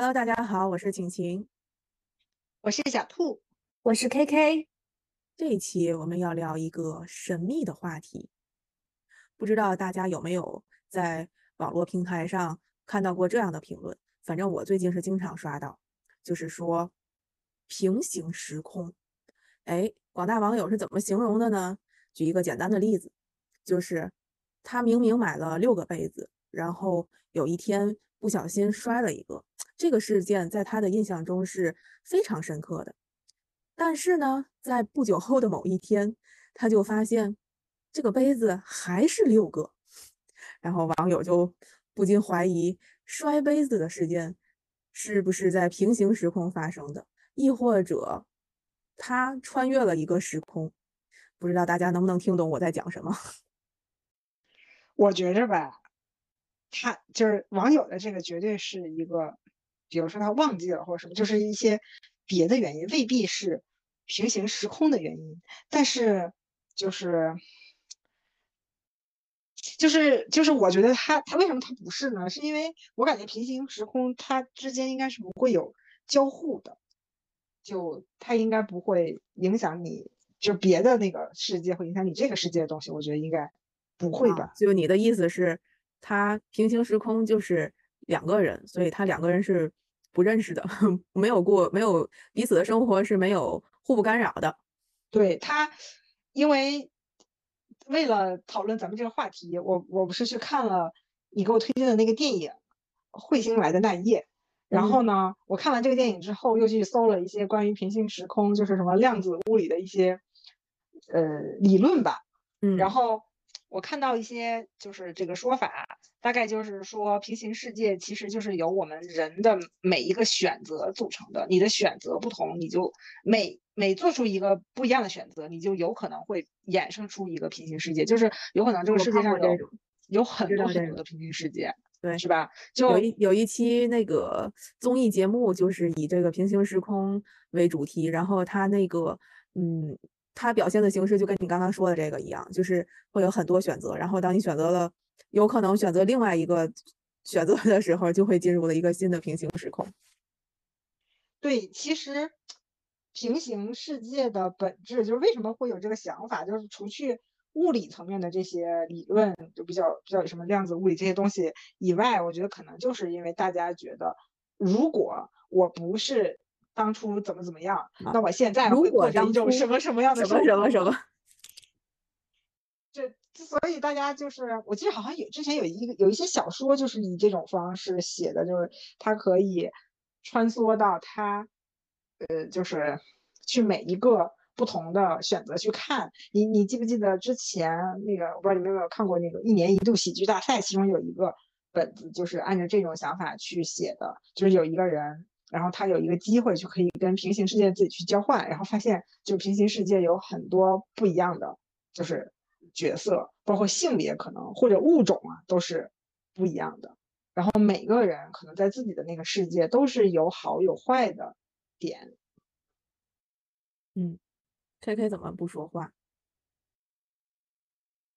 Hello，大家好，我是晴晴，我是小兔，我是 KK。这一期我们要聊一个神秘的话题，不知道大家有没有在网络平台上看到过这样的评论？反正我最近是经常刷到，就是说平行时空。哎，广大网友是怎么形容的呢？举一个简单的例子，就是他明明买了六个杯子，然后有一天不小心摔了一个，这个事件在他的印象中是非常深刻的。但是呢，在不久后的某一天，他就发现这个杯子还是六个，然后网友就不禁怀疑摔杯子的事件是不是在平行时空发生的，亦或者他穿越了一个时空？不知道大家能不能听懂我在讲什么？我觉着吧，他就是网友的这个绝对是一个，比如说他忘记了或者什么，就是一些别的原因，未必是。平行时空的原因，但是就是就是就是，我觉得他他为什么他不是呢？是因为我感觉平行时空它之间应该是不会有交互的，就它应该不会影响你，就别的那个世界会影响你这个世界的东西，我觉得应该不会吧？就你的意思是，它平行时空就是两个人，所以他两个人是不认识的，没有过没有彼此的生活是没有。互不干扰的，对他，因为为了讨论咱们这个话题，我我不是去看了你给我推荐的那个电影《彗星来的那一夜》，然后呢，我看完这个电影之后，又去搜了一些关于平行时空，就是什么量子物理的一些呃理论吧，嗯，然后。我看到一些就是这个说法，大概就是说平行世界其实就是由我们人的每一个选择组成的。你的选择不同，你就每每做出一个不一样的选择，你就有可能会衍生出一个平行世界，就是有可能这个世界上有有很多很多的平行世界，对，是吧？就有一有一期那个综艺节目就是以这个平行时空为主题，然后他那个嗯。它表现的形式就跟你刚刚说的这个一样，就是会有很多选择，然后当你选择了有可能选择另外一个选择的时候，就会进入了一个新的平行时空。对，其实平行世界的本质就是为什么会有这个想法，就是除去物理层面的这些理论，就比较比较什么量子物理这些东西以外，我觉得可能就是因为大家觉得，如果我不是。当初怎么怎么样？那我现在会过一种什么什么样的什么什么什么？这所以大家就是，我记得好像有之前有一个有一些小说，就是以这种方式写的，就是它可以穿梭到它，呃，就是去每一个不同的选择去看。你你记不记得之前那个？我不知道你们有没有看过那个一年一度喜剧大赛，其中有一个本子就是按照这种想法去写的，就是有一个人。然后他有一个机会就可以跟平行世界自己去交换，然后发现就平行世界有很多不一样的，就是角色，包括性别可能或者物种啊都是不一样的。然后每个人可能在自己的那个世界都是有好有坏的点。嗯，K K 怎么不说话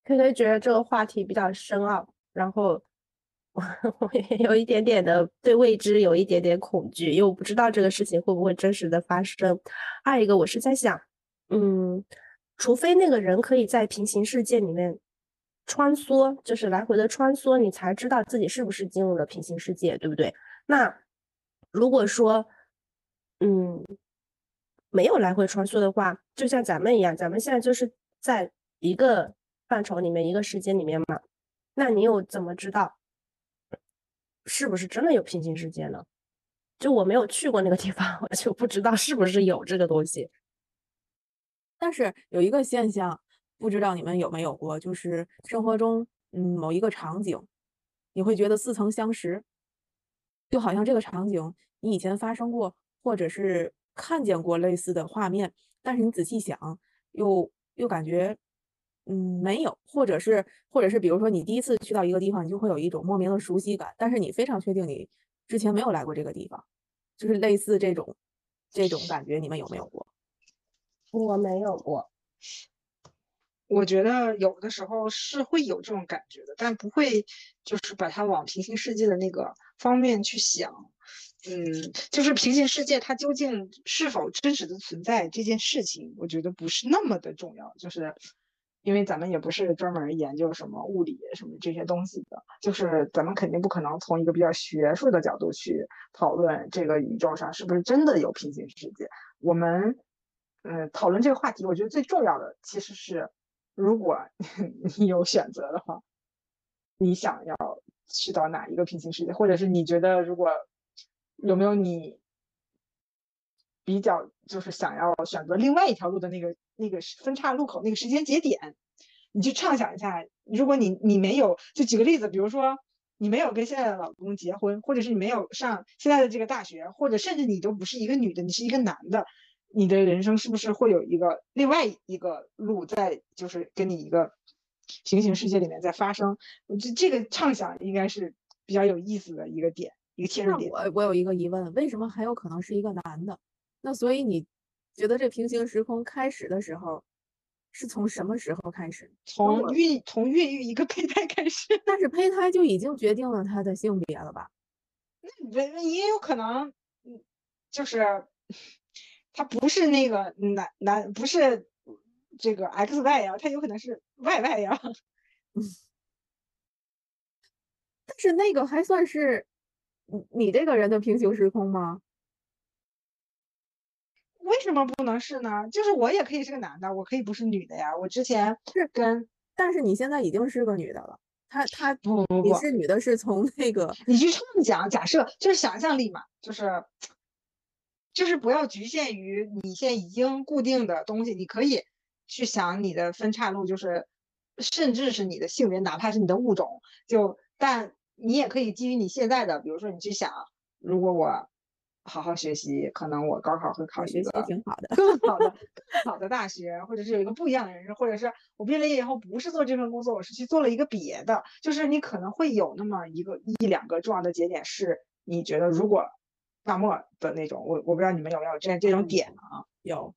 ？K K 觉得这个话题比较深奥，然后。我 我也有一点点的对未知有一点点恐惧，因为我不知道这个事情会不会真实的发生。二一个，我是在想，嗯，除非那个人可以在平行世界里面穿梭，就是来回的穿梭，你才知道自己是不是进入了平行世界，对不对？那如果说，嗯，没有来回穿梭的话，就像咱们一样，咱们现在就是在一个范畴里面，一个时间里面嘛，那你又怎么知道？是不是真的有平行世界呢？就我没有去过那个地方，我就不知道是不是有这个东西。但是有一个现象，不知道你们有没有过，就是生活中，嗯，某一个场景，你会觉得似曾相识，就好像这个场景你以前发生过，或者是看见过类似的画面，但是你仔细想，又又感觉。嗯，没有，或者是，或者是，比如说你第一次去到一个地方，你就会有一种莫名的熟悉感，但是你非常确定你之前没有来过这个地方，就是类似这种这种感觉，你们有没有过？我没有过，我觉得有的时候是会有这种感觉的，但不会就是把它往平行世界的那个方面去想。嗯，就是平行世界它究竟是否真实的存在这件事情，我觉得不是那么的重要。就是因为咱们也不是专门研究什么物理什么这些东西的，就是咱们肯定不可能从一个比较学术的角度去讨论这个宇宙上是不是真的有平行世界。我们嗯讨论这个话题，我觉得最重要的其实是，如果 你有选择的话，你想要去到哪一个平行世界，或者是你觉得如果。有没有你比较就是想要选择另外一条路的那个那个分岔路口那个时间节点？你去畅想一下，如果你你没有，就举个例子，比如说你没有跟现在的老公结婚，或者是你没有上现在的这个大学，或者甚至你都不是一个女的，你是一个男的，你的人生是不是会有一个另外一个路在，就是跟你一个平行世界里面在发生？我觉得这个畅想应该是比较有意思的一个点。一个切入点，我我有一个疑问，为什么很有可能是一个男的？那所以你觉得这平行时空开始的时候是从什么时候开始？从孕从孕育一个胚胎开始。但是胚胎就已经决定了他的性别了吧？那那也有可能，嗯，就是他不是那个男男，不是这个 X Y 呀，他有可能是 Y Y 呀。但是那个还算是。你你这个人的平行时空吗？为什么不能是呢？就是我也可以是个男的，我可以不是女的呀。我之前是跟，但是你现在已经是个女的了。他他不不不，你是女的，是从那个你去畅想，假设就是想象力嘛，就是就是不要局限于你现在已经固定的东西，你可以去想你的分岔路，就是甚至是你的性别，哪怕是你的物种，就但。你也可以基于你现在的，比如说你去想，如果我好好学习，可能我高考会考一个挺好的、更好的、更好的大学，或者是有一个不一样的人生，或者是我毕了业以后不是做这份工作，我是去做了一个别的，就是你可能会有那么一个一两个重要的节点，是你觉得如果大漠的那种，我我不知道你们有没有这这种点啊？有，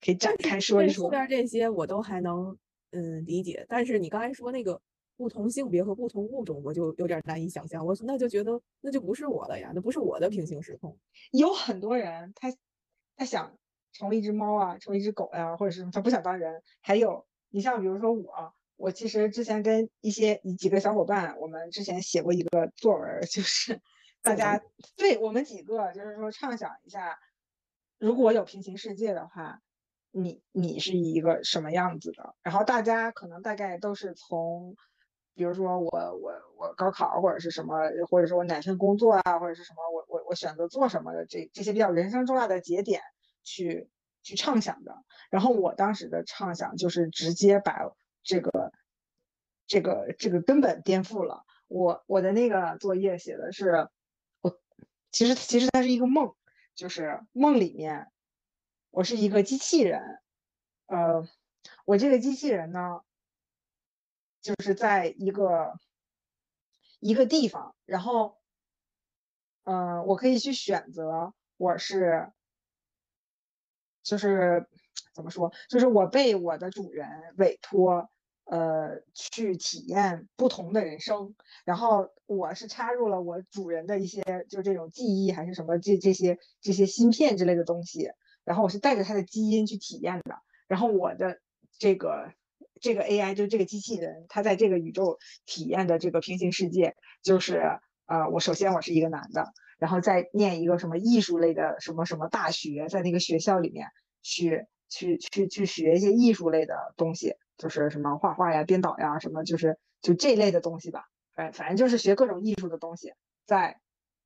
可以展开说一说。后边这些我都还能嗯理解，但是你刚才说那个。不同性别和不同物种，我就有点难以想象。我那就觉得那就不是我的呀，那不是我的平行时空。有很多人，他他想成为一只猫啊，成为一只狗呀，或者是他不想当人。还有你像比如说我，我其实之前跟一些几个小伙伴，我们之前写过一个作文，就是大家对我们几个就是说畅想一下，如果有平行世界的话，你你是一个什么样子的？然后大家可能大概都是从。比如说我我我高考或者是什么，或者是我哪份工作啊，或者是什么，我我我选择做什么的这这些比较人生重要的节点去去畅想的。然后我当时的畅想就是直接把这个这个这个根本颠覆了。我我的那个作业写的是，我其实其实它是一个梦，就是梦里面我是一个机器人，呃，我这个机器人呢。就是在一个一个地方，然后，嗯，我可以去选择，我是，就是怎么说，就是我被我的主人委托，呃，去体验不同的人生，然后我是插入了我主人的一些，就这种记忆还是什么这这些这些芯片之类的东西，然后我是带着他的基因去体验的，然后我的这个。这个 AI 就这个机器人，它在这个宇宙体验的这个平行世界，就是呃，我首先我是一个男的，然后再念一个什么艺术类的什么什么大学，在那个学校里面去去去去学一些艺术类的东西，就是什么画画呀、编导呀，什么就是就这一类的东西吧。哎，反正就是学各种艺术的东西，在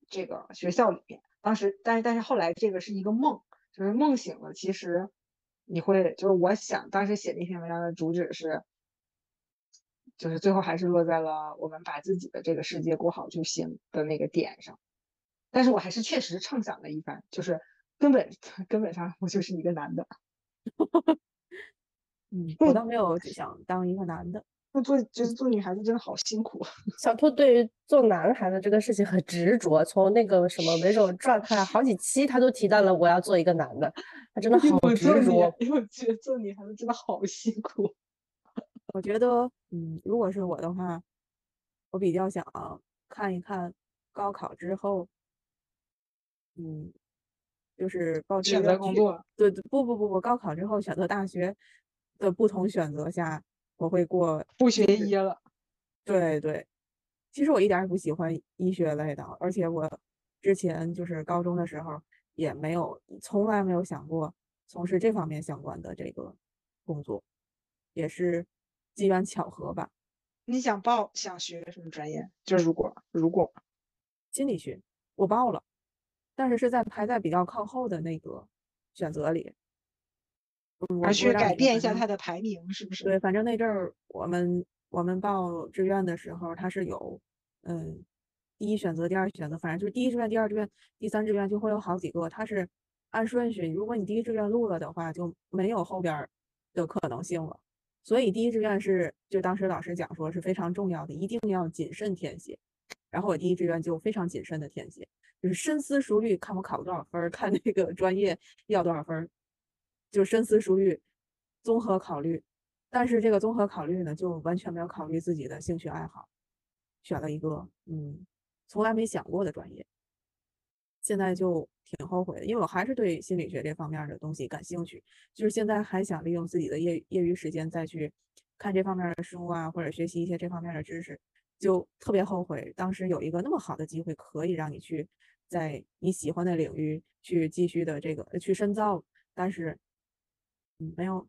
这个学校里面。当时，但是但是后来这个是一个梦，就是梦醒了，其实。你会就是我想当时写那篇文章的主旨是，就是最后还是落在了我们把自己的这个世界过好就行的那个点上，但是我还是确实畅想了一番，就是根本 根本上我就是一个男的，嗯，我倒没有想当一个男的。那做就是做女孩子真的好辛苦。小兔对于做男孩子这个事情很执着，从那个什么每种状态好几期他都提到了我要做一个男的，他真的好执着。因为我觉得做女孩子真的好辛苦。我觉得，嗯，如果是我的话，我比较想看一看高考之后嗯，就是报志选择愿工作，对对，不不不不，高考之后选择大学的不同选择下，我会过不学医了。对对，其实我一点儿也不喜欢医学类的，而且我之前就是高中的时候也没有，从来没有想过从事这方面相关的这个工作，也是机缘巧合吧。你想报想学什么专业？就是如果如果心理学我报了，但是是在排在比较靠后的那个选择里。而去改变一下它的排名，是不是？对，反正那阵儿我们我们报志愿的时候，它是有，嗯，第一选择、第二选择，反正就是第一志愿、第二志愿、第三志愿就会有好几个，它是按顺序。如果你第一志愿录了的话，就没有后边儿的可能性了。所以第一志愿是，就当时老师讲说是非常重要的，一定要谨慎填写。然后我第一志愿就非常谨慎的填写，就是深思熟虑，看我考多少分儿，看那个专业要多少分就深思熟虑，综合考虑。但是这个综合考虑呢，就完全没有考虑自己的兴趣爱好，选了一个嗯从来没想过的专业。现在就挺后悔的，因为我还是对心理学这方面的东西感兴趣，就是现在还想利用自己的业余业余时间再去看这方面的书啊，或者学习一些这方面的知识，就特别后悔当时有一个那么好的机会，可以让你去在你喜欢的领域去继续的这个去深造，但是没有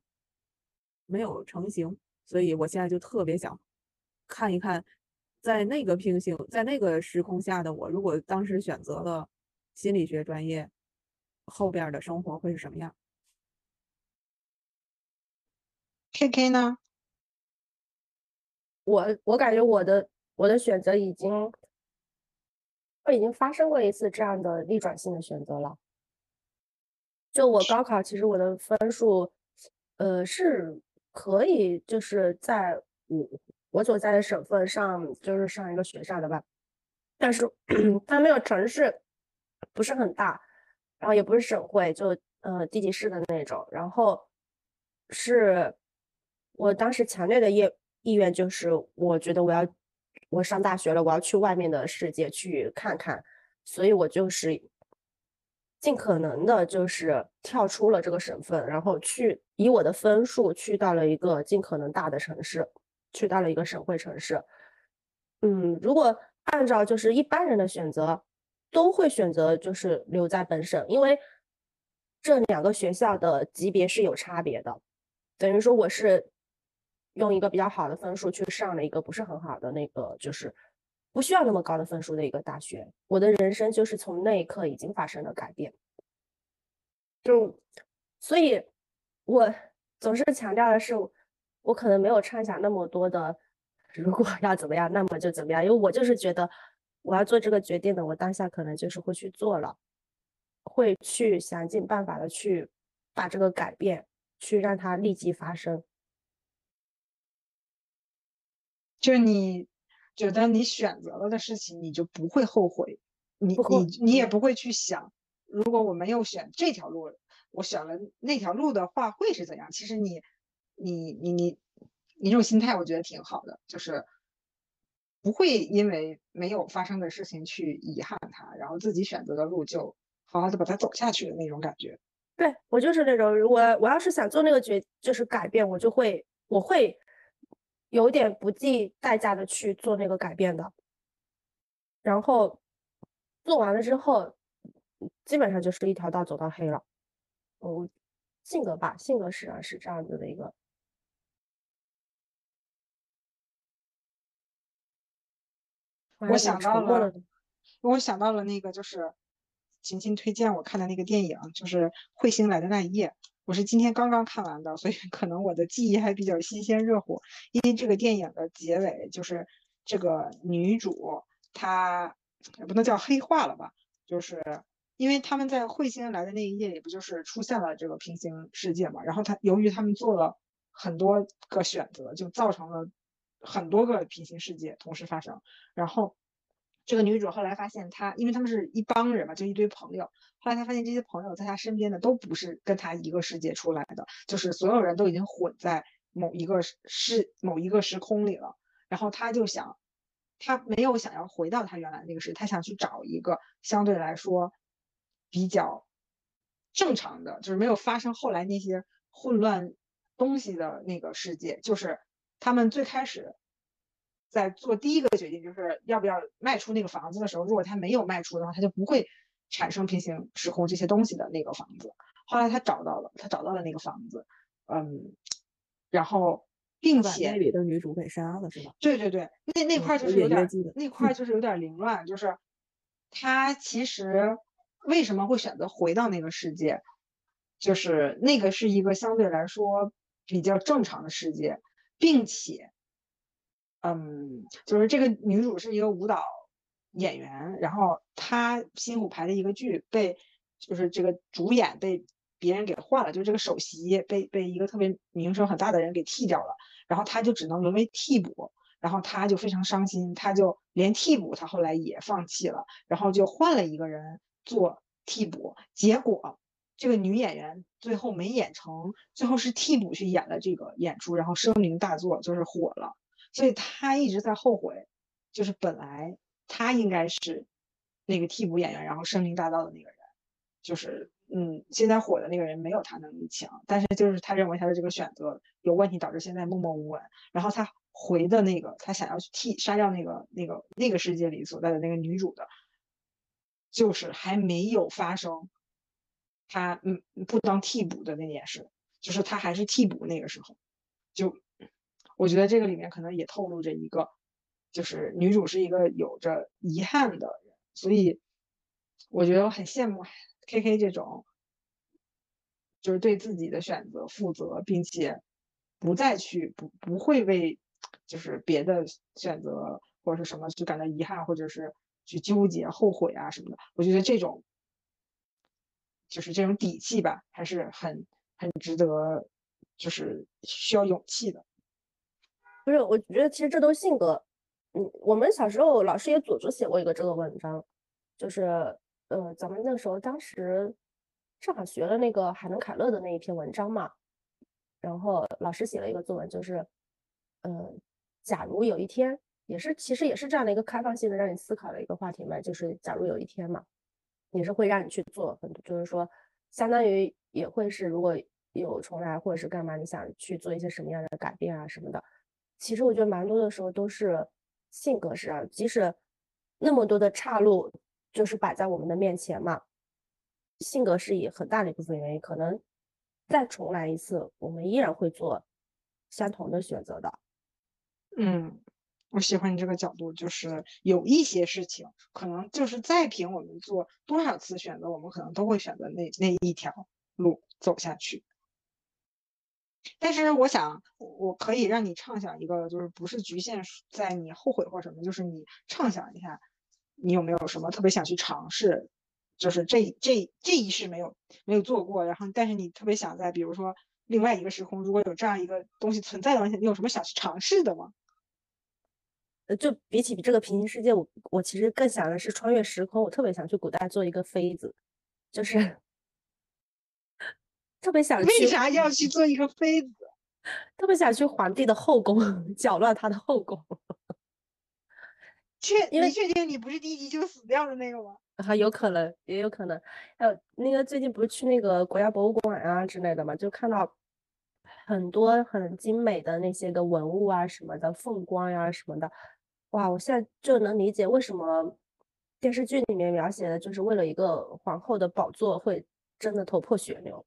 没有成型，所以我现在就特别想看一看，在那个平行，在那个时空下的我，如果当时选择了心理学专业，后边儿的生活会是什么样？K K 呢？我我感觉我的我的选择已经，我已经发生过一次这样的逆转性的选择了。就我高考，其实我的分数，呃，是可以就是在我我所在的省份上，就是上一个学校的吧。但是它没有城市，不是很大，然后也不是省会，就呃地级市的那种。然后是我当时强烈的意意愿就是，我觉得我要我上大学了，我要去外面的世界去看看，所以我就是尽可能的，就是跳出了这个省份，然后去以我的分数去到了一个尽可能大的城市，去到了一个省会城市。嗯，如果按照就是一般人的选择，都会选择就是留在本省，因为这两个学校的级别是有差别的。等于说我是用一个比较好的分数去上了一个不是很好的那个，就是不需要那么高的分数的一个大学。我的人生就是从那一刻已经发生了改变。就所以，我总是强调的是，我可能没有畅想那么多的，如果要怎么样，那么就怎么样，因为我就是觉得我要做这个决定的，我当下可能就是会去做了，会去想尽办法的去把这个改变。去让它立即发生。就你觉得你选择了的事情，你就不会后悔，你你你也不会去想，如果我没有选这条路，我选了那条路的话会是怎样？其实你你你你你这种心态，我觉得挺好的，就是不会因为没有发生的事情去遗憾它，然后自己选择的路就好好的把它走下去的那种感觉。对我就是那种，我我要是想做那个决，就是改变，我就会我会有点不计代价的去做那个改变的。然后做完了之后，基本上就是一条道走到黑了。我，性格吧，性格使然是这样子的一个。我想到了了，我想到了那个就是晴晴推荐我看的那个电影，就是《彗星来的那一夜》，我是今天刚刚看完的，所以可能我的记忆还比较新鲜热乎。因为这个电影的结尾就是这个女主她也不能叫黑化了吧，就是因为他们在彗星来的那一夜里不就是出现了这个平行世界嘛，然后他由于他们做了很多个选择，就造成了很多个平行世界同时发生。然后这个女主后来发现她，因为他们是一帮人嘛，就一堆朋友。后来她发现这些朋友在她身边的都不是跟她一个世界出来的，就是所有人都已经混在某一个世某一个时空里了。然后她就想，她没有想要回到她原来那个世界，她想去找一个相对来说比较正常的，就是没有发生后来那些混乱东西的那个世界。就是他们最开始在做第一个决定，就是要不要卖出那个房子的时候，如果他没有卖出的话，他就不会产生平行时空这些东西的那个房子。后来他找到了，他找到了那个房子，嗯，然后并且那里的女主给杀了，是吧？对对对，那那嗯块儿 就是有点那块儿就是有点凌乱，就是他其实为什么会选择回到那个世界，就是那个是一个相对来说比较正常的世界，并且，嗯，就是这个女主是一个舞蹈演员，然后她辛苦排的一个剧被就是这个主演被别人给换了，就是这个首席被被一个特别名声很大的人给替掉了，然后她就只能沦为替补。然后他就非常伤心，他就连替补他后来也放弃了，然后就换了一个人做替补，结果这个女演员最后没演成，最后是替补去演了这个演出，然后声名大作，就是火了，所以他一直在后悔，就是本来他应该是那个替补演员，然后声名大噪的那个人，就是嗯，现在火的那个人没有他能力强，但是就是他认为他的这个选择有问题，导致现在默默无闻，然后他。回的那个，他想要去替杀掉那个那个那个世界里所在的那个女主的，就是还没有发生，他嗯不当替补的那件事，就是他还是替补那个时候，就我觉得这个里面可能也透露着一个，就是女主是一个有着遗憾的人，所以我觉得我很羡慕 K K 这种，就是对自己的选择负责，并且不再去不不会为。就是别的选择或者是什么就感到遗憾，或者是去纠结、后悔啊什么的。我觉得这种就是这种底气吧，还是很很值得，就是需要勇气的。不是，我觉得其实这都性格。嗯，我们小时候老师也组织写过一个这个文章，就是呃，咱们那时候当时正好学了那个海伦凯勒的那一篇文章嘛，然后老师写了一个作文，就是。呃，假如有一天，也是其实也是这样的一个开放性的让你思考的一个话题嘛，就是假如有一天嘛，也是会让你去做很多，就是说，相当于也会是如果有重来或者是干嘛，你想去做一些什么样的改变啊什么的。其实我觉得蛮多的时候都是性格上，即使那么多的岔路就是摆在我们的面前嘛，性格是以很大的一部分原因，可能再重来一次，我们依然会做相同的选择的。嗯，我喜欢你这个角度，就是有一些事情，可能就是再凭我们做多少次选择，我们可能都会选择那那一条路走下去。但是我想，我可以让你畅想一个，就是不是局限在你后悔或什么，就是你畅想一下，你有没有什么特别想去尝试，就是这这这一世没有没有做过，然后但是你特别想在，比如说另外一个时空，如果有这样一个东西存在的话，你有什么想去尝试的吗？呃，就比起这个平行世界，我我其实更想的是穿越时空。我特别想去古代做一个妃子，就是特别想去。为啥要去做一个妃子？特别想去皇帝的后宫，搅乱他的后宫。确，因为确定你不是第一集就死掉的那个吗？啊，有可能，也有可能。还有那个最近不是去那个国家博物馆啊之类的嘛，就看到很多很精美的那些个文物啊什么的，凤冠呀、什么的。哇，我现在就能理解为什么电视剧里面描写的，就是为了一个皇后的宝座会争得头破血流，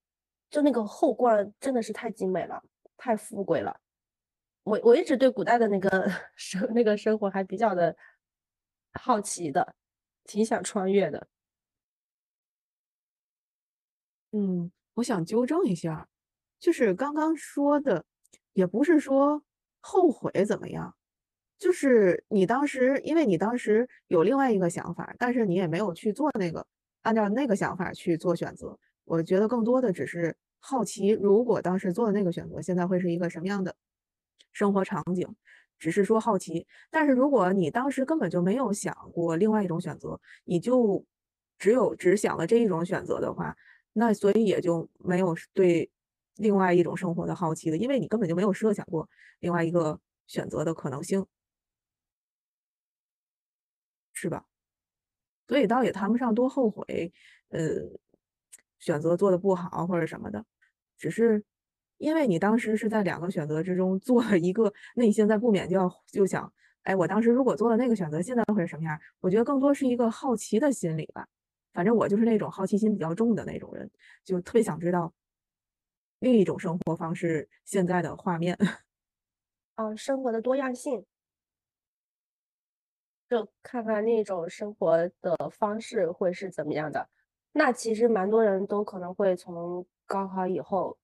就那个后冠真的是太精美了，太富贵了。我我一直对古代的那个 生那个生活还比较的好奇的，挺想穿越的。嗯，我想纠正一下，就是刚刚说的，也不是说后悔怎么样，就是你当时，因为你当时有另外一个想法，但是你也没有去做那个，按照那个想法去做选择。我觉得更多的只是好奇，如果当时做的那个选择，现在会是一个什么样的生活场景，只是说好奇。但是如果你当时根本就没有想过另外一种选择，你就只有只想了这一种选择的话，那所以也就没有对另外一种生活的好奇了，因为你根本就没有设想过另外一个选择的可能性，是吧？所以倒也谈不上多后悔，呃，选择做的不好或者什么的，只是因为你当时是在两个选择之中做了一个，内心在不免就要就想，哎，我当时如果做了那个选择，现在会是什么样？我觉得更多是一个好奇的心理吧。反正我就是那种好奇心比较重的那种人，就特别想知道另一种生活方式现在的画面。嗯，生活的多样性。就看看那种生活的方式会是怎么样的。那其实蛮多人都可能会从高考以后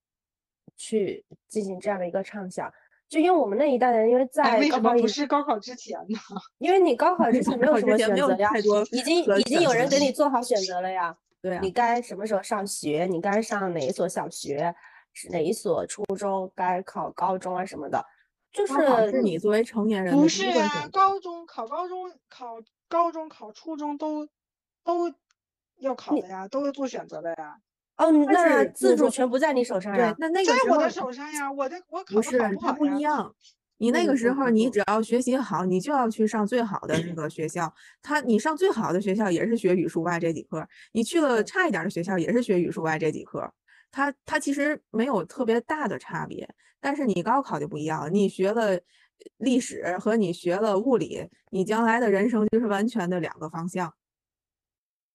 去进行这样的一个畅想。就因为我们那一代人，因为在为什么不是高考之前呢？因为你高考之前没有什么选择呀，已经已经有人给你做好选择了呀。对，你该什么时候上学？你该上哪一所小学？是哪一所初中？该考高中啊什么的。就是你作为成年人不是啊，高中考高中考高中考初中都都要考的呀，都是做选择的呀。哦，那自主权不在你手上呀？那那个在我的手上呀，我的我考不是它不一样。你那个时候你只要学习好，你就要去上最好的那个学校。他你上最好的学校也是学语数外这几科，你去了差一点的学校也是学语数外这几科。它它其实没有特别大的差别。但是你高考就不一样，你学了历史和你学了物理，你将来的人生就是完全的两个方向。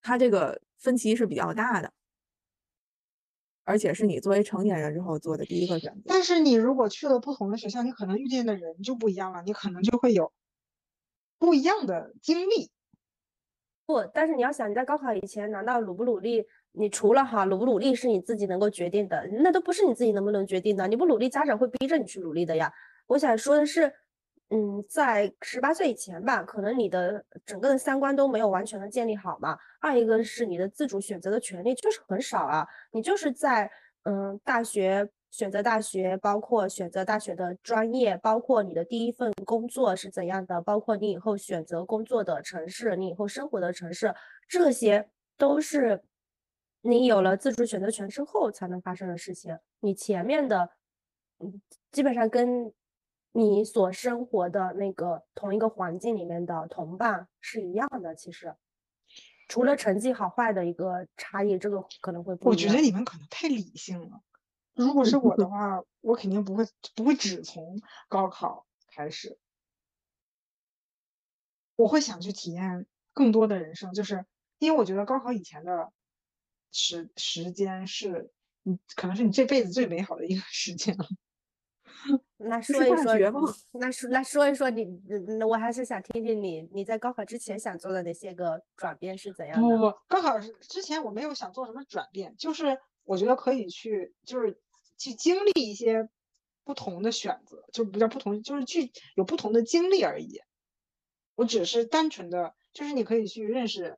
它这个分歧是比较大的，而且是你作为成年人之后做的第一个选择。但是你如果去了不同的学校，你可能遇见的人就不一样了，你可能就会有不一样的经历。不，但是你要想，你在高考以前，难道努不努力？你除了哈努不努力是你自己能够决定的，那都不是你自己能不能决定的。你不努力，家长会逼着你去努力的呀。我想说的是，嗯，在十八岁以前吧，可能你的整个的三观都没有完全的建立好嘛。二一个是你的自主选择的权利就是很少啊，你就是在嗯大学选择大学，包括选择大学的专业，包括你的第一份工作是怎样的，包括你以后选择工作的城市，你以后生活的城市，这些都是。你有了自主选择权之后才能发生的事情，你前面的，嗯，基本上跟你所生活的那个同一个环境里面的同伴是一样的。其实，除了成绩好坏的一个差异，这个可能会不我觉得你们可能太理性了。如果是我的话，我肯定不会不会只从高考开始，我会想去体验更多的人生，就是因为我觉得高考以前的。时时间是你可能是你这辈子最美好的一个时间了。那说一说，那说那说一说你，我还是想听听你你在高考之前想做的那些个转变是怎样的？不不，高考之前我没有想做什么转变，就是我觉得可以去，就是去经历一些不同的选择，就不叫不同，就是去有不同的经历而已。我只是单纯的，就是你可以去认识。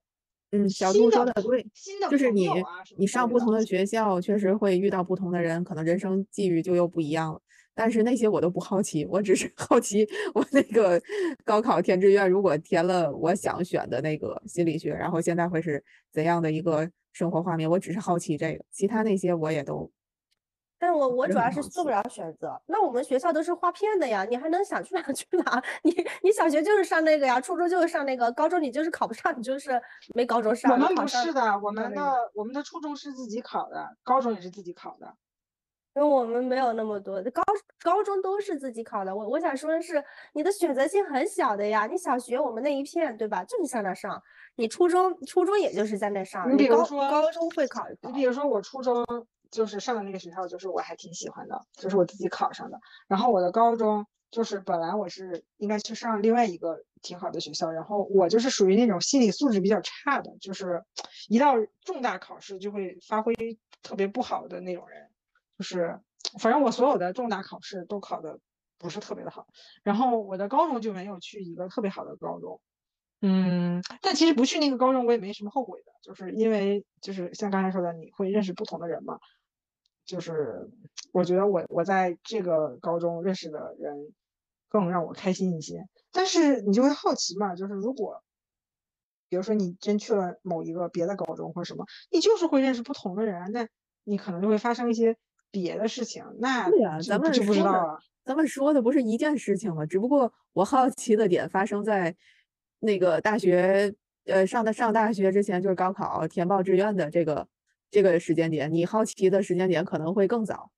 嗯，小杜说的对，就是你你上不同的学校，确实会遇到不同的人，可能人生际遇就又不一样了。但是那些我都不好奇，我只是 好奇，我那个高考填志愿，如果填了我想选的那个心理学，然后现在会是怎样的一个生活画面？我只是好奇这个，其他那些我也都。但是我我主要是做不了选择。那我们学校都是划片的呀，你还能想去哪 去哪？你你小学就是上那个呀，初中就是上那个，高中你就是考不上，你就是没高中上。我们不是的，我们的我们的初中是自己考的，高中也是自己考的。因为我们没有那么多，高高中都是自己考的。我我想说的是，你的选择性很小的呀。你小学我们那一片对吧，就是上那上。你初中初中也就是在那上。你比如说高中会考，你比如说我初中。就是上的那个学校，就是我还挺喜欢的，就是我自己考上的。然后我的高中就是本来我是应该去上另外一个挺好的学校，然后我就是属于那种心理素质比较差的，就是一到重大考试就会发挥特别不好的那种人。就是反正我所有的重大考试都考的不是特别的好。然后我的高中就没有去一个特别好的高中。嗯，但其实不去那个高中我也没什么后悔的，就是因为就是像刚才说的，你会认识不同的人嘛。就是我觉得我我在这个高中认识的人更让我开心一些，但是你就会好奇嘛，就是如果比如说你真去了某一个别的高中或者什么，你就是会认识不同的人，那你可能就会发生一些别的事情。那对呀，咱们就不知道啊。咱们说的不是一件事情吗？只不过我好奇的点发生在那个大学，呃，上的上大学之前就是高考填报志愿的这个这个时间点，你好奇的时间点可能会更早。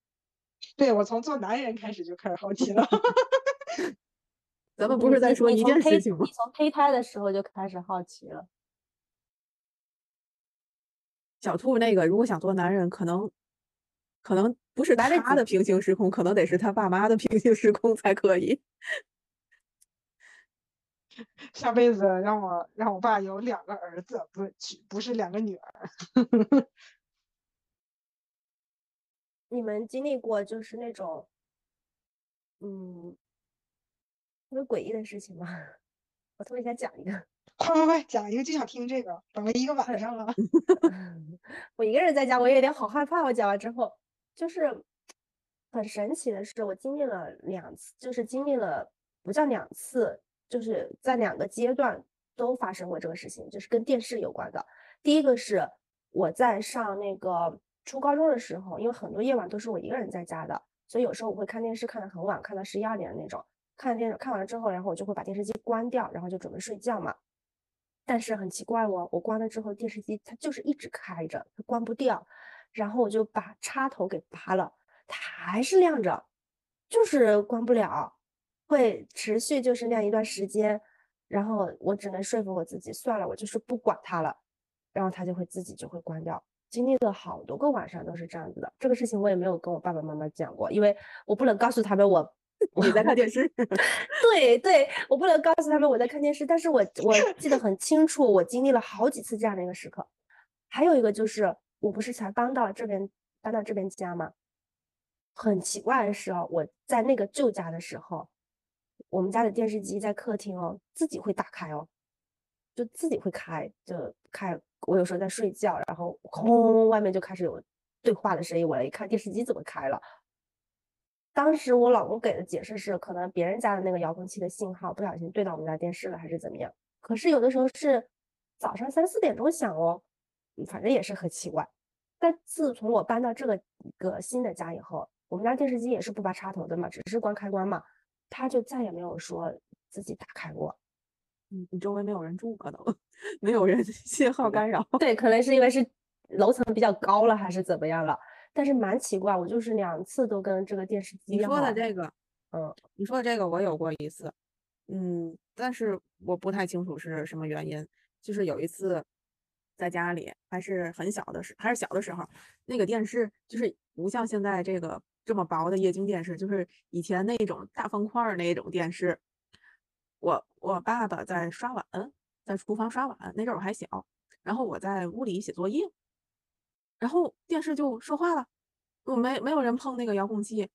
对，我从做男人开始就开始好奇了。咱们不是在说一件事情吗？你从胚胎的时候就开始好奇了。小兔那个，如果想做男人，可能可能不是他的平行时空，可能得是他爸妈的 平行时空才可以。下辈子让我让我爸有两个儿子，不是不是两个女儿。你们经历过就是那种，嗯，特别诡异的事情吗？我特别想讲一个。快快快，讲一个就想听这个，等了一个晚上了。我一个人在家，我也有点好害怕。我讲完之后，就是很神奇的是，我经历了两次，就是经历了不叫两次，就是在两个阶段都发生过这个事情，就是跟电视有关的。第一个是我在上那个初高中的时候，因为很多夜晚都是我一个人在家的，所以有时候我会看电视看得很晚，看到十一二点的那种。看电视看完之后，然后我就会把电视机关掉，然后就准备睡觉嘛。但是很奇怪哦，我关了之后，电视机它就是一直开着，它关不掉。然后我就把插头给拔了，它还是亮着，就是关不了，会持续就是亮一段时间。然后我只能说服我自己，算了，我就是不管它了。然后它就会自己就会关掉。经历了好多个晚上都是这样子的。这个事情我也没有跟我爸爸妈妈讲过，因为我不能告诉他们我。你在看电视？对对，我不能告诉他们我在看电视，但是我我记得很清楚，我经历了好几次这样的一个时刻。还有一个就是，我不是才搬到这边搬到这边家吗？很奇怪的是哦，我在那个旧家的时候，我们家的电视机在客厅哦，自己会打开哦，就自己会开，就开。我有时候在睡觉，然后轰，外面就开始有对话的声音，我来一看，电视机怎么开了？当时我老公给的解释是，可能别人家的那个遥控器的信号不小心对到我们家电视了，还是怎么样？可是有的时候是早上三四点钟响哦，反正也是很奇怪。但自从我搬到这个一个新的家以后，我们家电视机也是不拔插头的嘛，只是关开关嘛，他就再也没有说自己打开过。嗯，你周围没有人住，可 能没有人 信号干扰。对，可能是因为是楼层比较高了，还是怎么样了？但是蛮奇怪，我就是两次都跟这个电视机。你说的这个，嗯，你说的这个我有过一次，嗯，但是我不太清楚是什么原因。就是有一次在家里还是很小的时，还是小的时候，那个电视就是不像现在这个这么薄的液晶电视，就是以前那种大方块儿那种电视。我我爸爸在刷碗，在厨房刷碗，那阵儿我还小，然后我在屋里写作业。然后电视就说话了，我没没有人碰那个遥控器，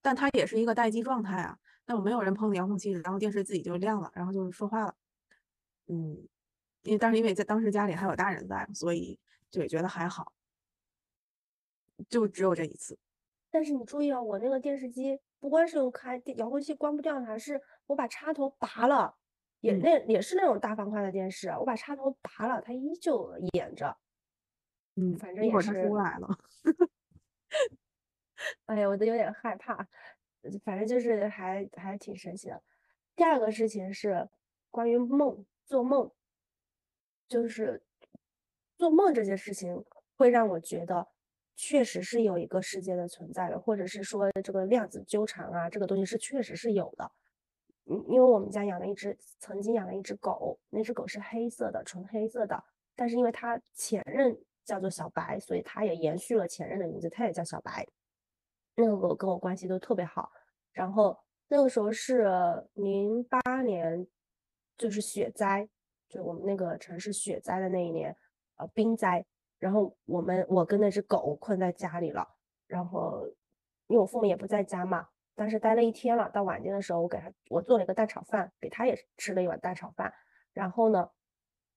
但它也是一个待机状态啊。但我没有人碰遥控器，然后电视自己就亮了，然后就说话了。嗯，因为当时因为在当时家里还有大人在，所以就也觉得还好。就只有这一次。但是你注意啊，我那个电视机不光是用开遥控器关不掉，它是我把插头拔了，也那也是那种大方块的电视，我把插头拔了，它依旧演着。嗯，反正也是出来了。哎呀，我都有点害怕。反正就是还还挺神奇的。第二个事情是关于梦，做梦，就是做梦这件事情会让我觉得确实是有一个世界的存在的，或者是说这个量子纠缠啊，这个东西是确实是有的。嗯，因为我们家养了一只，曾经养了一只狗，那只狗是黑色的，纯黑色的，但是因为它前任。叫做小白，所以它也延续了前任的名字，它也叫小白。那个狗跟我关系都特别好。然后那个时候是零八年，就是雪灾，就我们那个城市雪灾的那一年，呃，冰灾。然后我们我跟那只狗困在家里了。然后因为我父母也不在家嘛，但是待了一天了。到晚间的时候，我给他我做了一个蛋炒饭，给他也吃了一碗蛋炒饭。然后呢，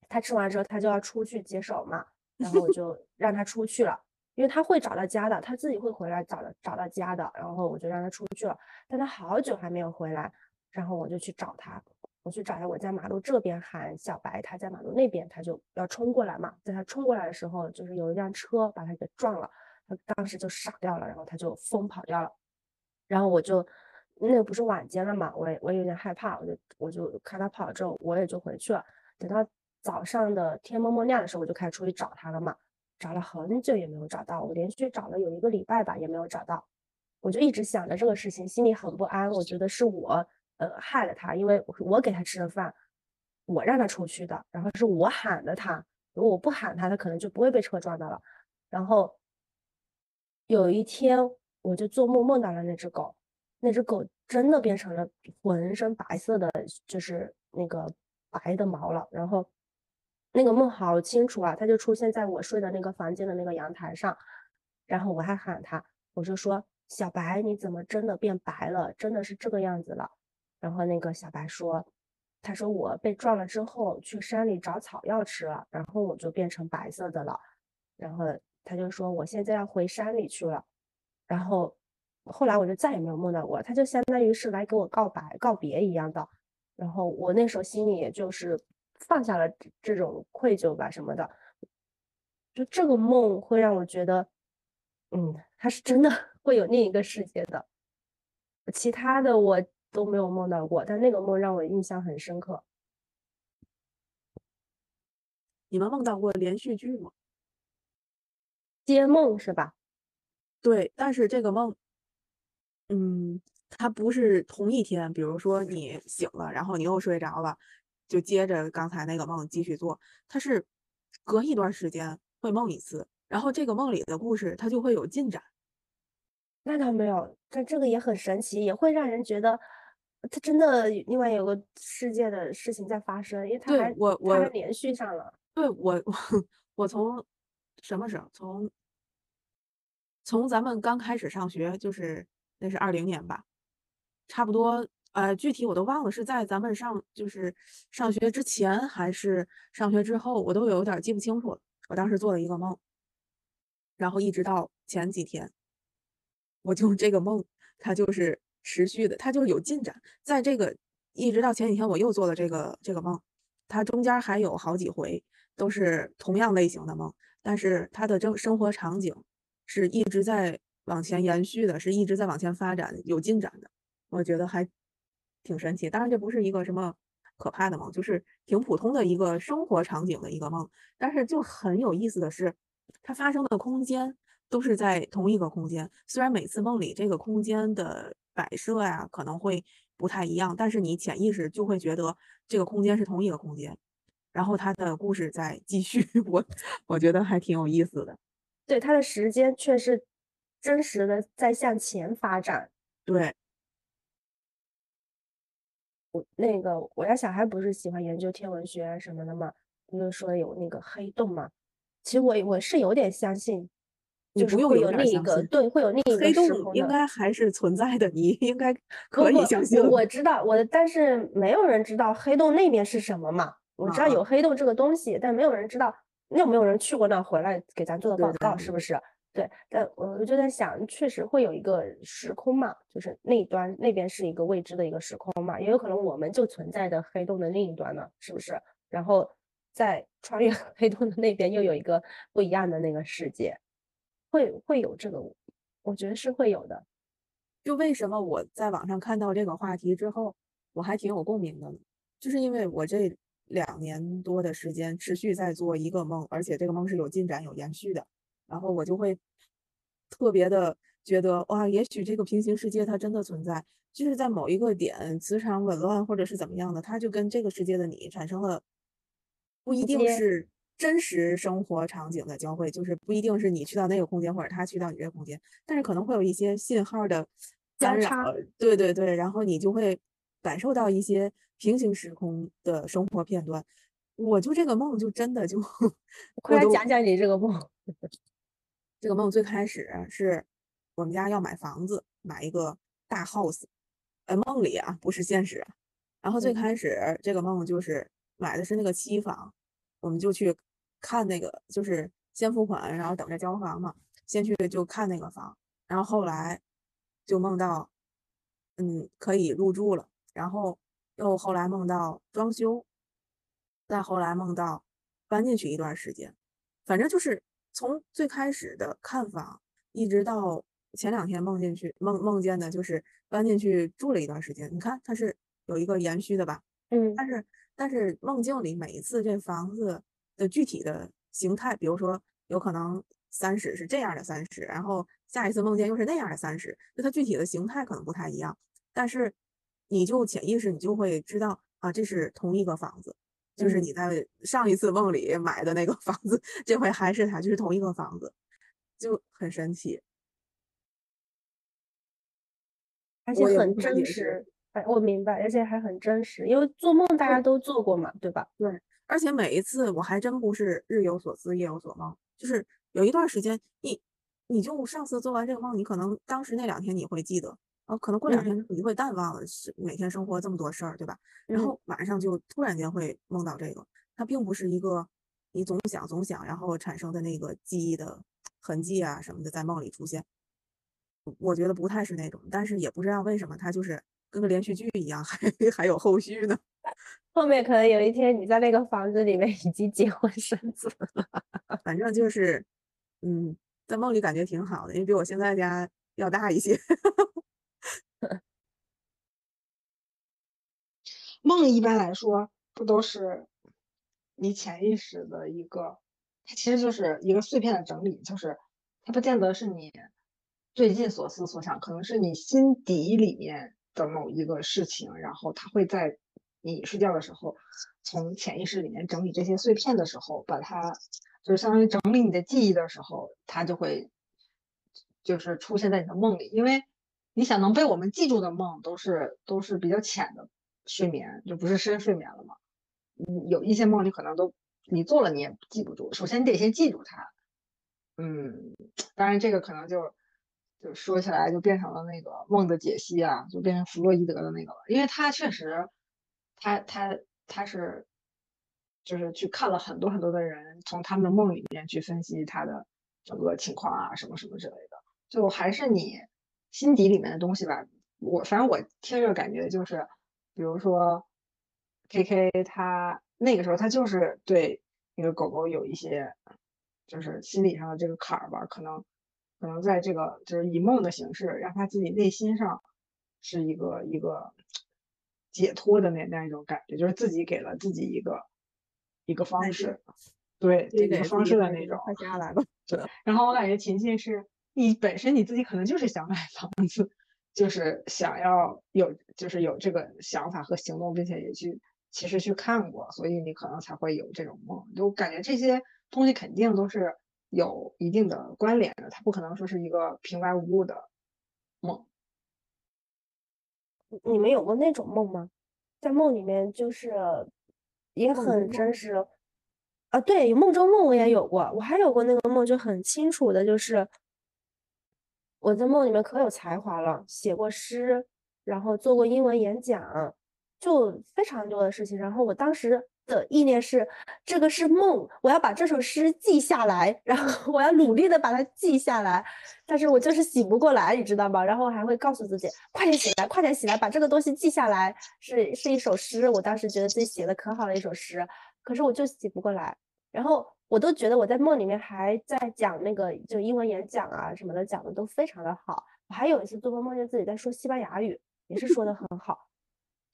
他吃完之后，他就要出去解手嘛。然后我就 让他出去了，因为他会找到家的，他自己会回来找到找到家的。然后我就让他出去了，但他好久还没有回来，然后我就去找他，我去找他，我在马路这边喊小白，他在马路那边，他就要冲过来嘛。在他冲过来的时候，就是有一辆车把他给撞了，他当时就傻掉了，然后他就疯跑掉了。然后我就那不是晚间了嘛，我也我也有点害怕，我就我就看他跑了之后，我也就回去了。等到早上的天蒙蒙亮的时候，我就开始出去找他了嘛。找了很久也没有找到，我连续找了有一个礼拜吧，也没有找到。我就一直想着这个事情，心里很不安。我觉得是我呃害了他，因为我给他吃的饭，我让他出去的，然后是我喊的他。如果我不喊他，他可能就不会被车撞到了。然后有一天，我就做梦梦到了那只狗，那只狗真的变成了浑身白色的，就是那个白的毛了。然后那个梦好清楚啊，它就出现在我睡的那个房间的那个阳台上。然后我还喊它，我就说。小白，你怎么真的变白了？真的是这个样子了。然后那个小白说：“他说我被撞了之后去山里找草药吃了，然后我就变成白色的了。”然后他就说：“我现在要回山里去了。”然后后来我就再也没有梦到过，他就相当于是来给我告白、告别一样的。然后我那时候心里也就是放下了这种愧疚吧什么的。就这个梦会让我觉得，嗯，他是真的。会有另一个世界的，其他的我都没有梦到过，但那个梦让我印象很深刻。你们梦到过连续剧吗？接梦是吧？对，但是这个梦，嗯，它不是同一天。比如说你醒了，然后你又睡着了，就接着刚才那个梦继续做。它是隔一段时间会梦一次，然后这个梦里的故事它就会有进展。那倒没有，但这个也很神奇，也会让人觉得，它真的另外有个世界的事情在发生，因为他还我我连续上了。对我我 我从什么时候？从从咱们刚开始上学，就是那是二零年吧，差不多。呃，具体我都忘了是在咱们上就是上学之前还是上学之后，我都有点记不清楚了。我当时做了一个梦，然后一直到前几天。我就这个梦，它就是持续的，它就是有进展。在这个一直到前几天，我又做了这个这个梦，它中间还有好几回都是同样类型的梦，但是它的生生活场景是一直在往前延续的，是一直在往前发展，有进展的。我觉得还挺神奇。当然，这不是一个什么可怕的梦，就是挺普通的一个生活场景的一个梦。但是就很有意思的是，它发生的空间。都是在同一个空间，虽然每次梦里这个空间的摆设呀可能会不太一样，但是你潜意识就会觉得这个空间是同一个空间，然后他的故事在继续，我我觉得还挺有意思的。对，他的时间却是真实的在向前发展。对，我那个我家小孩不是喜欢研究天文学什么的嘛，不是说有那个黑洞嘛？其实我我是有点相信。你不用有另一个，对，会有另一个黑洞，应该还是存在的，你应该可以相信。我知道，我但是没有人知道黑洞那边是什么嘛？我知道有黑洞这个东西，但没有人知道，有没有人去过那回来给咱做的报告，是不是？对，但我就在想，确实会有一个时空嘛，就是那一端那边是一个未知的一个时空嘛，也有可能我们就存在的黑洞的另一端呢，是不是？然后在穿越 黑洞的那边又有一个不一样的那个世界。会会有这个，我觉得是会有的。就为什么我在网上看到这个话题之后，我还挺有共鸣的呢？就是因为我这两年多的时间持续在做一个梦，而且这个梦是有进展、有延续的。然后我就会特别的觉得，哇，也许这个平行世界它真的存在，就是在某一个点磁场紊乱或者是怎么样的，它就跟这个世界的你产生了，不一定是。真实生活场景的交汇，就是不一定是你去到那个空间，或者他去到你这个空间，但是可能会有一些信号的干扰。对对对，然后你就会感受到一些平行时空的生活片段。我就这个梦，就真的就 快来讲讲你这个梦。这个梦最开始是我们家要买房子，买一个大 house，呃，梦里啊，不是现实。然后最开始这个梦就是买的是那个期房，我们就去。看那个就是先付款，然后等着交房嘛。先去就看那个房，然后后来就梦到，嗯，可以入住了。然后又后来梦到装修，再后来梦到搬进去一段时间。反正就是从最开始的看房，一直到前两天梦进去梦梦见的就是搬进去住了一段时间。你看它是有一个延续的吧？嗯。但是但是梦境里每一次这房子。的具体的形态，比如说有可能三室是这样的三室，然后下一次梦见又是那样的三室，就它具体的形态可能不太一样，但是你就潜意识你就会知道啊，这是同一个房子，就是嗯你在上一次梦里买的那个 房子，这回还是它，就是同一个房子，就很神奇。而且很真实。哎，我明白，而且还很真实，因为做梦大家都做过嘛，对吧？而且每一次我还真不是日有所思夜有所梦，就是有一段时间，你你就上次做完这个梦，你可能当时那两天你会记得，啊，可能过两嗯天你会淡忘了，是每天生活这么多事儿，对吧？然嗯后晚上就突然间会梦到这个，它并不是一个你总想总想，然后产生的那个记忆的痕迹啊什么的在梦里出现。我觉得不太是那种，但是也不知道为什么它就是跟个连续剧一样，还还有后续呢。后面可能有一天你在那个房子里面已经结婚生子了。反正就是，嗯，在梦里感觉挺好的，因为比我现在家要大一些。梦一般来说不都是你潜意识的一个，它其实就是一个碎片的整理，就是它不见得是你最近所思所想，可能是你心底里面的某一个事情，然后它会在你睡觉的时候，从潜意识里面整理这些碎片的时候，把它就是相当于整理你的记忆的时候，它就会就是出现在你的梦里，因为你想能被我们记住的梦都是都是比较浅的睡眠，就不是深睡眠了嘛。有一些梦你可能都你做了你也记不住，首先你得先记住它。嗯，当然这个可能就就说起来就变成了那个梦的解析啊，就变成弗洛伊德的那个了，因为他确实，他他他是就是去看了很多很多的人，从他们的梦里面去分析他的整个情况啊，什么什么之类的，就还是你心底里面的东西吧。我反正我听着感觉就是，比如说 K K 他那个时候他就是对那个狗狗有一些就是心理上的这个坎儿吧，可能可能在这个就是以梦的形式，让他自己内心上是一个一个解脱的那那一种感觉，就是自己给了自己一个一个方式，对这个一个方式的那种。快下来吧。对然后我感觉琴琴是你本身你自己可能就是想买房子，就是想要有就是有这个想法和行动，并且也去其实去看过，所以你可能才会有这种梦。就感觉这些东西肯定都是有一定的关联的，它不可能说是一个平白无故的梦。你们有过那种梦吗？在梦里面就是也很真实啊，对，梦中梦我也有过，我还有过那个梦就很清楚的，就是我在梦里面可有才华了，写过诗，然后做过英文演讲，就非常多的事情。然后我当时的意念是，这个是梦，我要把这首诗记下来，然后我要努力的把它记下来。但是我就是醒不过来，你知道吗？然后还会告诉自己，快点醒来，快点醒来，把这个东西记下来。是是一首诗，我当时觉得自己写的可好的一首诗，可是我就醒不过来。然后我都觉得我在梦里面还在讲那个就英文演讲啊什么的，讲的都非常的好。我还有一次做梦梦见自己在说西班牙语，也是说的很好。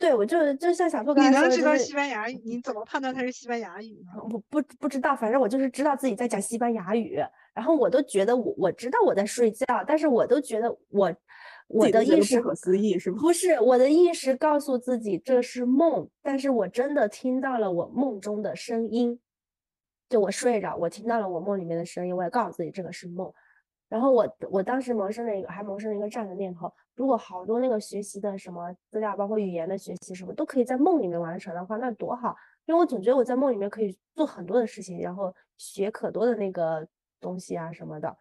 对，我就就像小兔刚你才说的，能知道西班牙语？你怎么判断它是西班牙语呢？我不不知道，反正我就是知道自己在讲西班牙语，然后我都觉得我我知道我在睡觉，但是我都觉得我我的意识不可思议是吗？不是我的意识告诉自己这是梦，但是我真的听到了我梦中的声音，就我睡着，我听到了我梦里面的声音，我也告诉自己这个是梦。然后我我当时萌生了一个，还萌生了一个这样的念头：如果好多那个学习的什么资料，包括语言的学习什么，都可以在梦里面完成的话，那多好！因为我总觉得我在梦里面可以做很多的事情，然后学可多的那个东西啊什么的。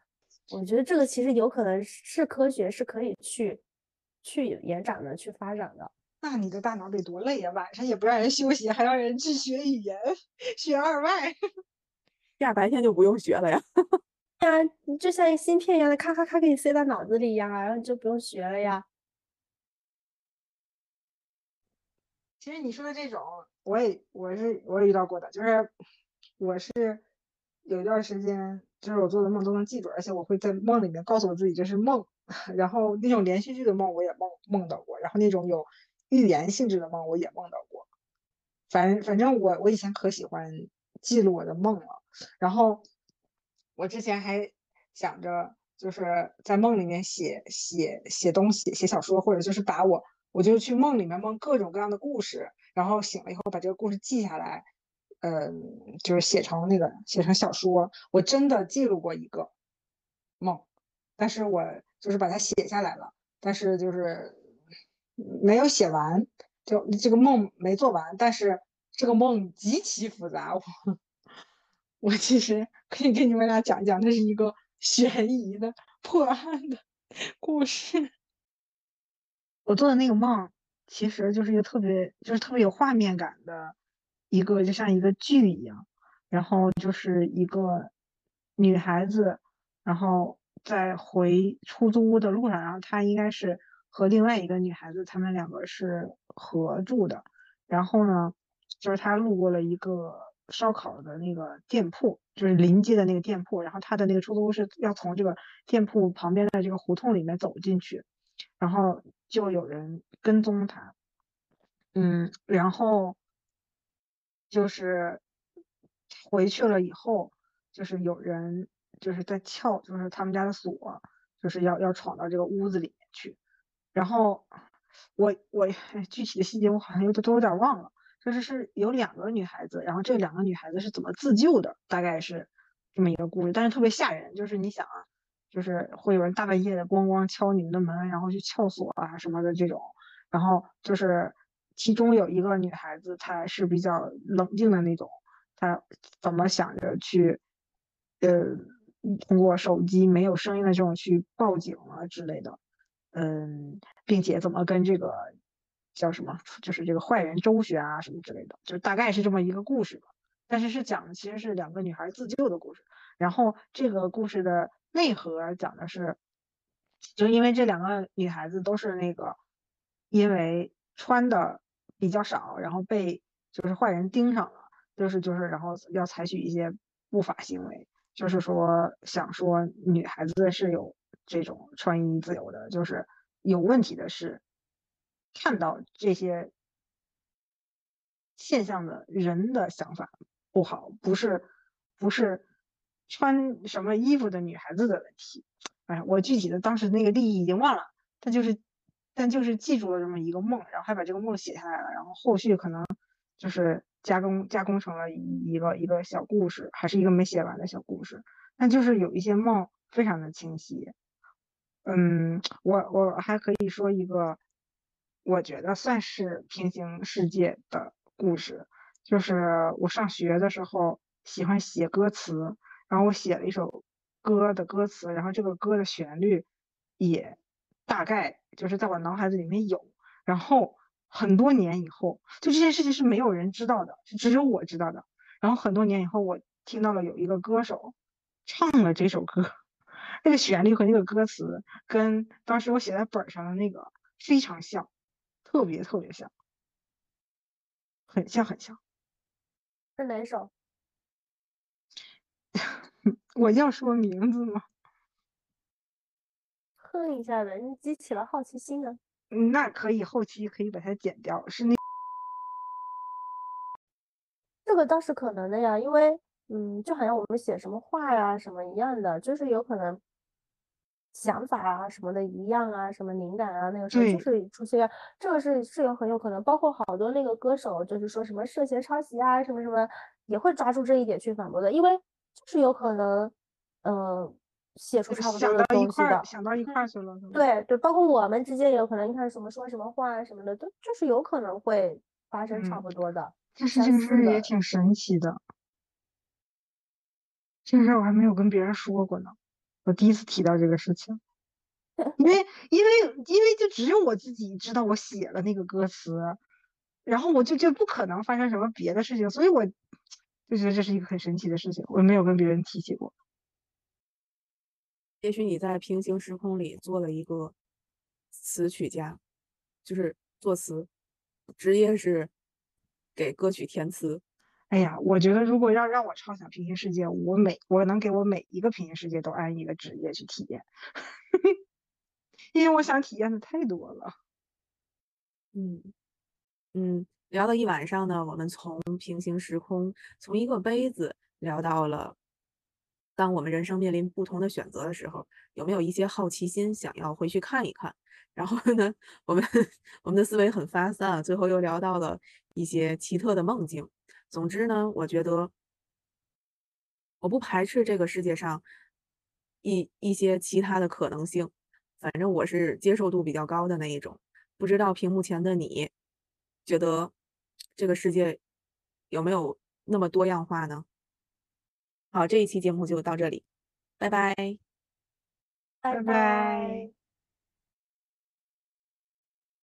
我觉得这个其实有可能是科学，是可以去去延展的，去发展的。那你的大脑得多累呀！晚上也不让人休息，还让人去学语言，学二外。这样白天就不用学了呀。呀，你就像一芯片一样的，咔咔咔给你塞到脑子里一样啊，然后你就不用学了呀。其实你说的这种，我也我是我也遇到过的，就是我是有一段时间，就是我做的梦都能记住，而且我会在梦里面告诉我自己这是梦，然后那种连续剧的梦我也梦梦到过，然后那种有预言性质的梦我也梦到过。反反正我我以前可喜欢记录我的梦了，然后我之前还想着就是在梦里面写写写东西，写小说，或者就是把我我就去梦里面梦各种各样的故事，然后醒了以后把这个故事记下来，嗯，就是写成那个写成小说。我真的记录过一个梦，但是我就是把它写下来了，但是就是没有写完，就这个梦没做完，但是这个梦极其复杂，我 我其实可以跟你们俩讲讲，这是一个悬疑的 破案的 故事。我做的那个梦，其实就是一个特别就是特别有画面感的一个，就像一个剧一样。然后就是一个女孩子，然后在回出租屋的路上，然后她应该是和另外一个女孩子，她们两个是合住的。然后呢，就是她路过了一个烧烤的那个店铺，就是临街的那个店铺。然后他的那个出租屋是要从这个店铺旁边的这个胡同里面走进去，然后就有人跟踪他。嗯，然后就是回去了以后，就是有人就是在撬，就是他们家的锁，就是要要闯到这个屋子里面去。然后我我 具体的细节我好像有都有点忘了，就是是有两个女孩子，然后这两个女孩子是怎么自救的，大概是这么一个故事，但是特别吓人。就是你想啊，就是会有人大半夜的咣咣敲你们的门，然后去撬锁啊什么的这种，然后就是其中有一个女孩子，她是比较冷静的那种，她怎么想着去，呃，通过手机没有声音的这种去报警啊之类的。嗯，并且怎么跟这个叫什么，就是这个坏人周旋啊什么之类的，就大概是这么一个故事吧。但是是讲的其实是两个女孩自救的故事。然后这个故事的内核讲的是，就因为这两个女孩子都是那个因为穿的比较少，然后被就是坏人盯上了，就是就是然后要采取一些不法行为，就是说想说女孩子是有。这种穿衣自由的，就是有问题的是，看到这些现象的人的想法不好，不是不是穿什么衣服的女孩子的问题。哎，我具体的当时那个利益已经忘了，但就是但就是记住了这么一个梦，然后还把这个梦写下来了，然后后续可能就是加工加工成了一个一个小故事，还是一个没写完的小故事。但就是有一些梦非常的清晰。嗯，我我还可以说一个，我觉得算是平行世界的故事，就是我上学的时候喜欢写歌词，然后我写了一首歌的歌词，然后这个歌的旋律也大概就是在我脑海子里面有，然后很多年以后，就这件事情是没有人知道的，是只有我知道的，然后很多年以后，我听到了有一个歌手唱了这首歌。那个旋律和那个歌词跟当时我写在本上的那个非常像，特别特别像，很像很像。是哪首？我要说名字吗？哼一下呗，你激起了好奇心啊。嗯，那可以，后期可以把它剪掉。是那这个倒是可能的呀，因为嗯，就好像我们写什么话呀什么一样的，就是有可能。想法啊什么的一样啊，什么灵感啊，那个时候就是出现，这个是是有很有可能，包括好多那个歌手，就是说什么涉嫌抄袭啊，什么什么，也会抓住这一点去反驳的，因为就是有可能，呃，写出差不多的东西的，想到一块去了，对对，包括我们之间也有可能，你看什么说什么话什么的，都就是有可能会发生差不多的。这事情是不是也挺神奇的？这事我还没有跟别人说过呢。我第一次提到这个事情，因为因为因为就只有我自己知道我写了那个歌词，然后我就就不可能发生什么别的事情，所以我就觉得这是一个很神奇的事情，我没有跟别人提起过。也许你在平行时空里做了一个词曲家，就是作词，职业是给歌曲填词。哎呀，我觉得如果要让我畅想平行世界，我每我能给我每一个平行世界都安一个职业去体验，因为我想体验的太多了。嗯嗯，聊了一晚上呢，我们从平行时空，从一个杯子聊到了。当我们人生面临不同的选择的时候，有没有一些好奇心想要回去看一看？然后呢，我们 我们的思维很发散，最后又聊到了一些奇特的梦境。总之呢，我觉得我不排斥这个世界上一一些其他的可能性，反正我是接受度比较高的那一种。不知道屏幕前的你，觉得这个世界有没有那么多样化呢？好，这一期节目就到这里，拜拜。拜拜拜拜。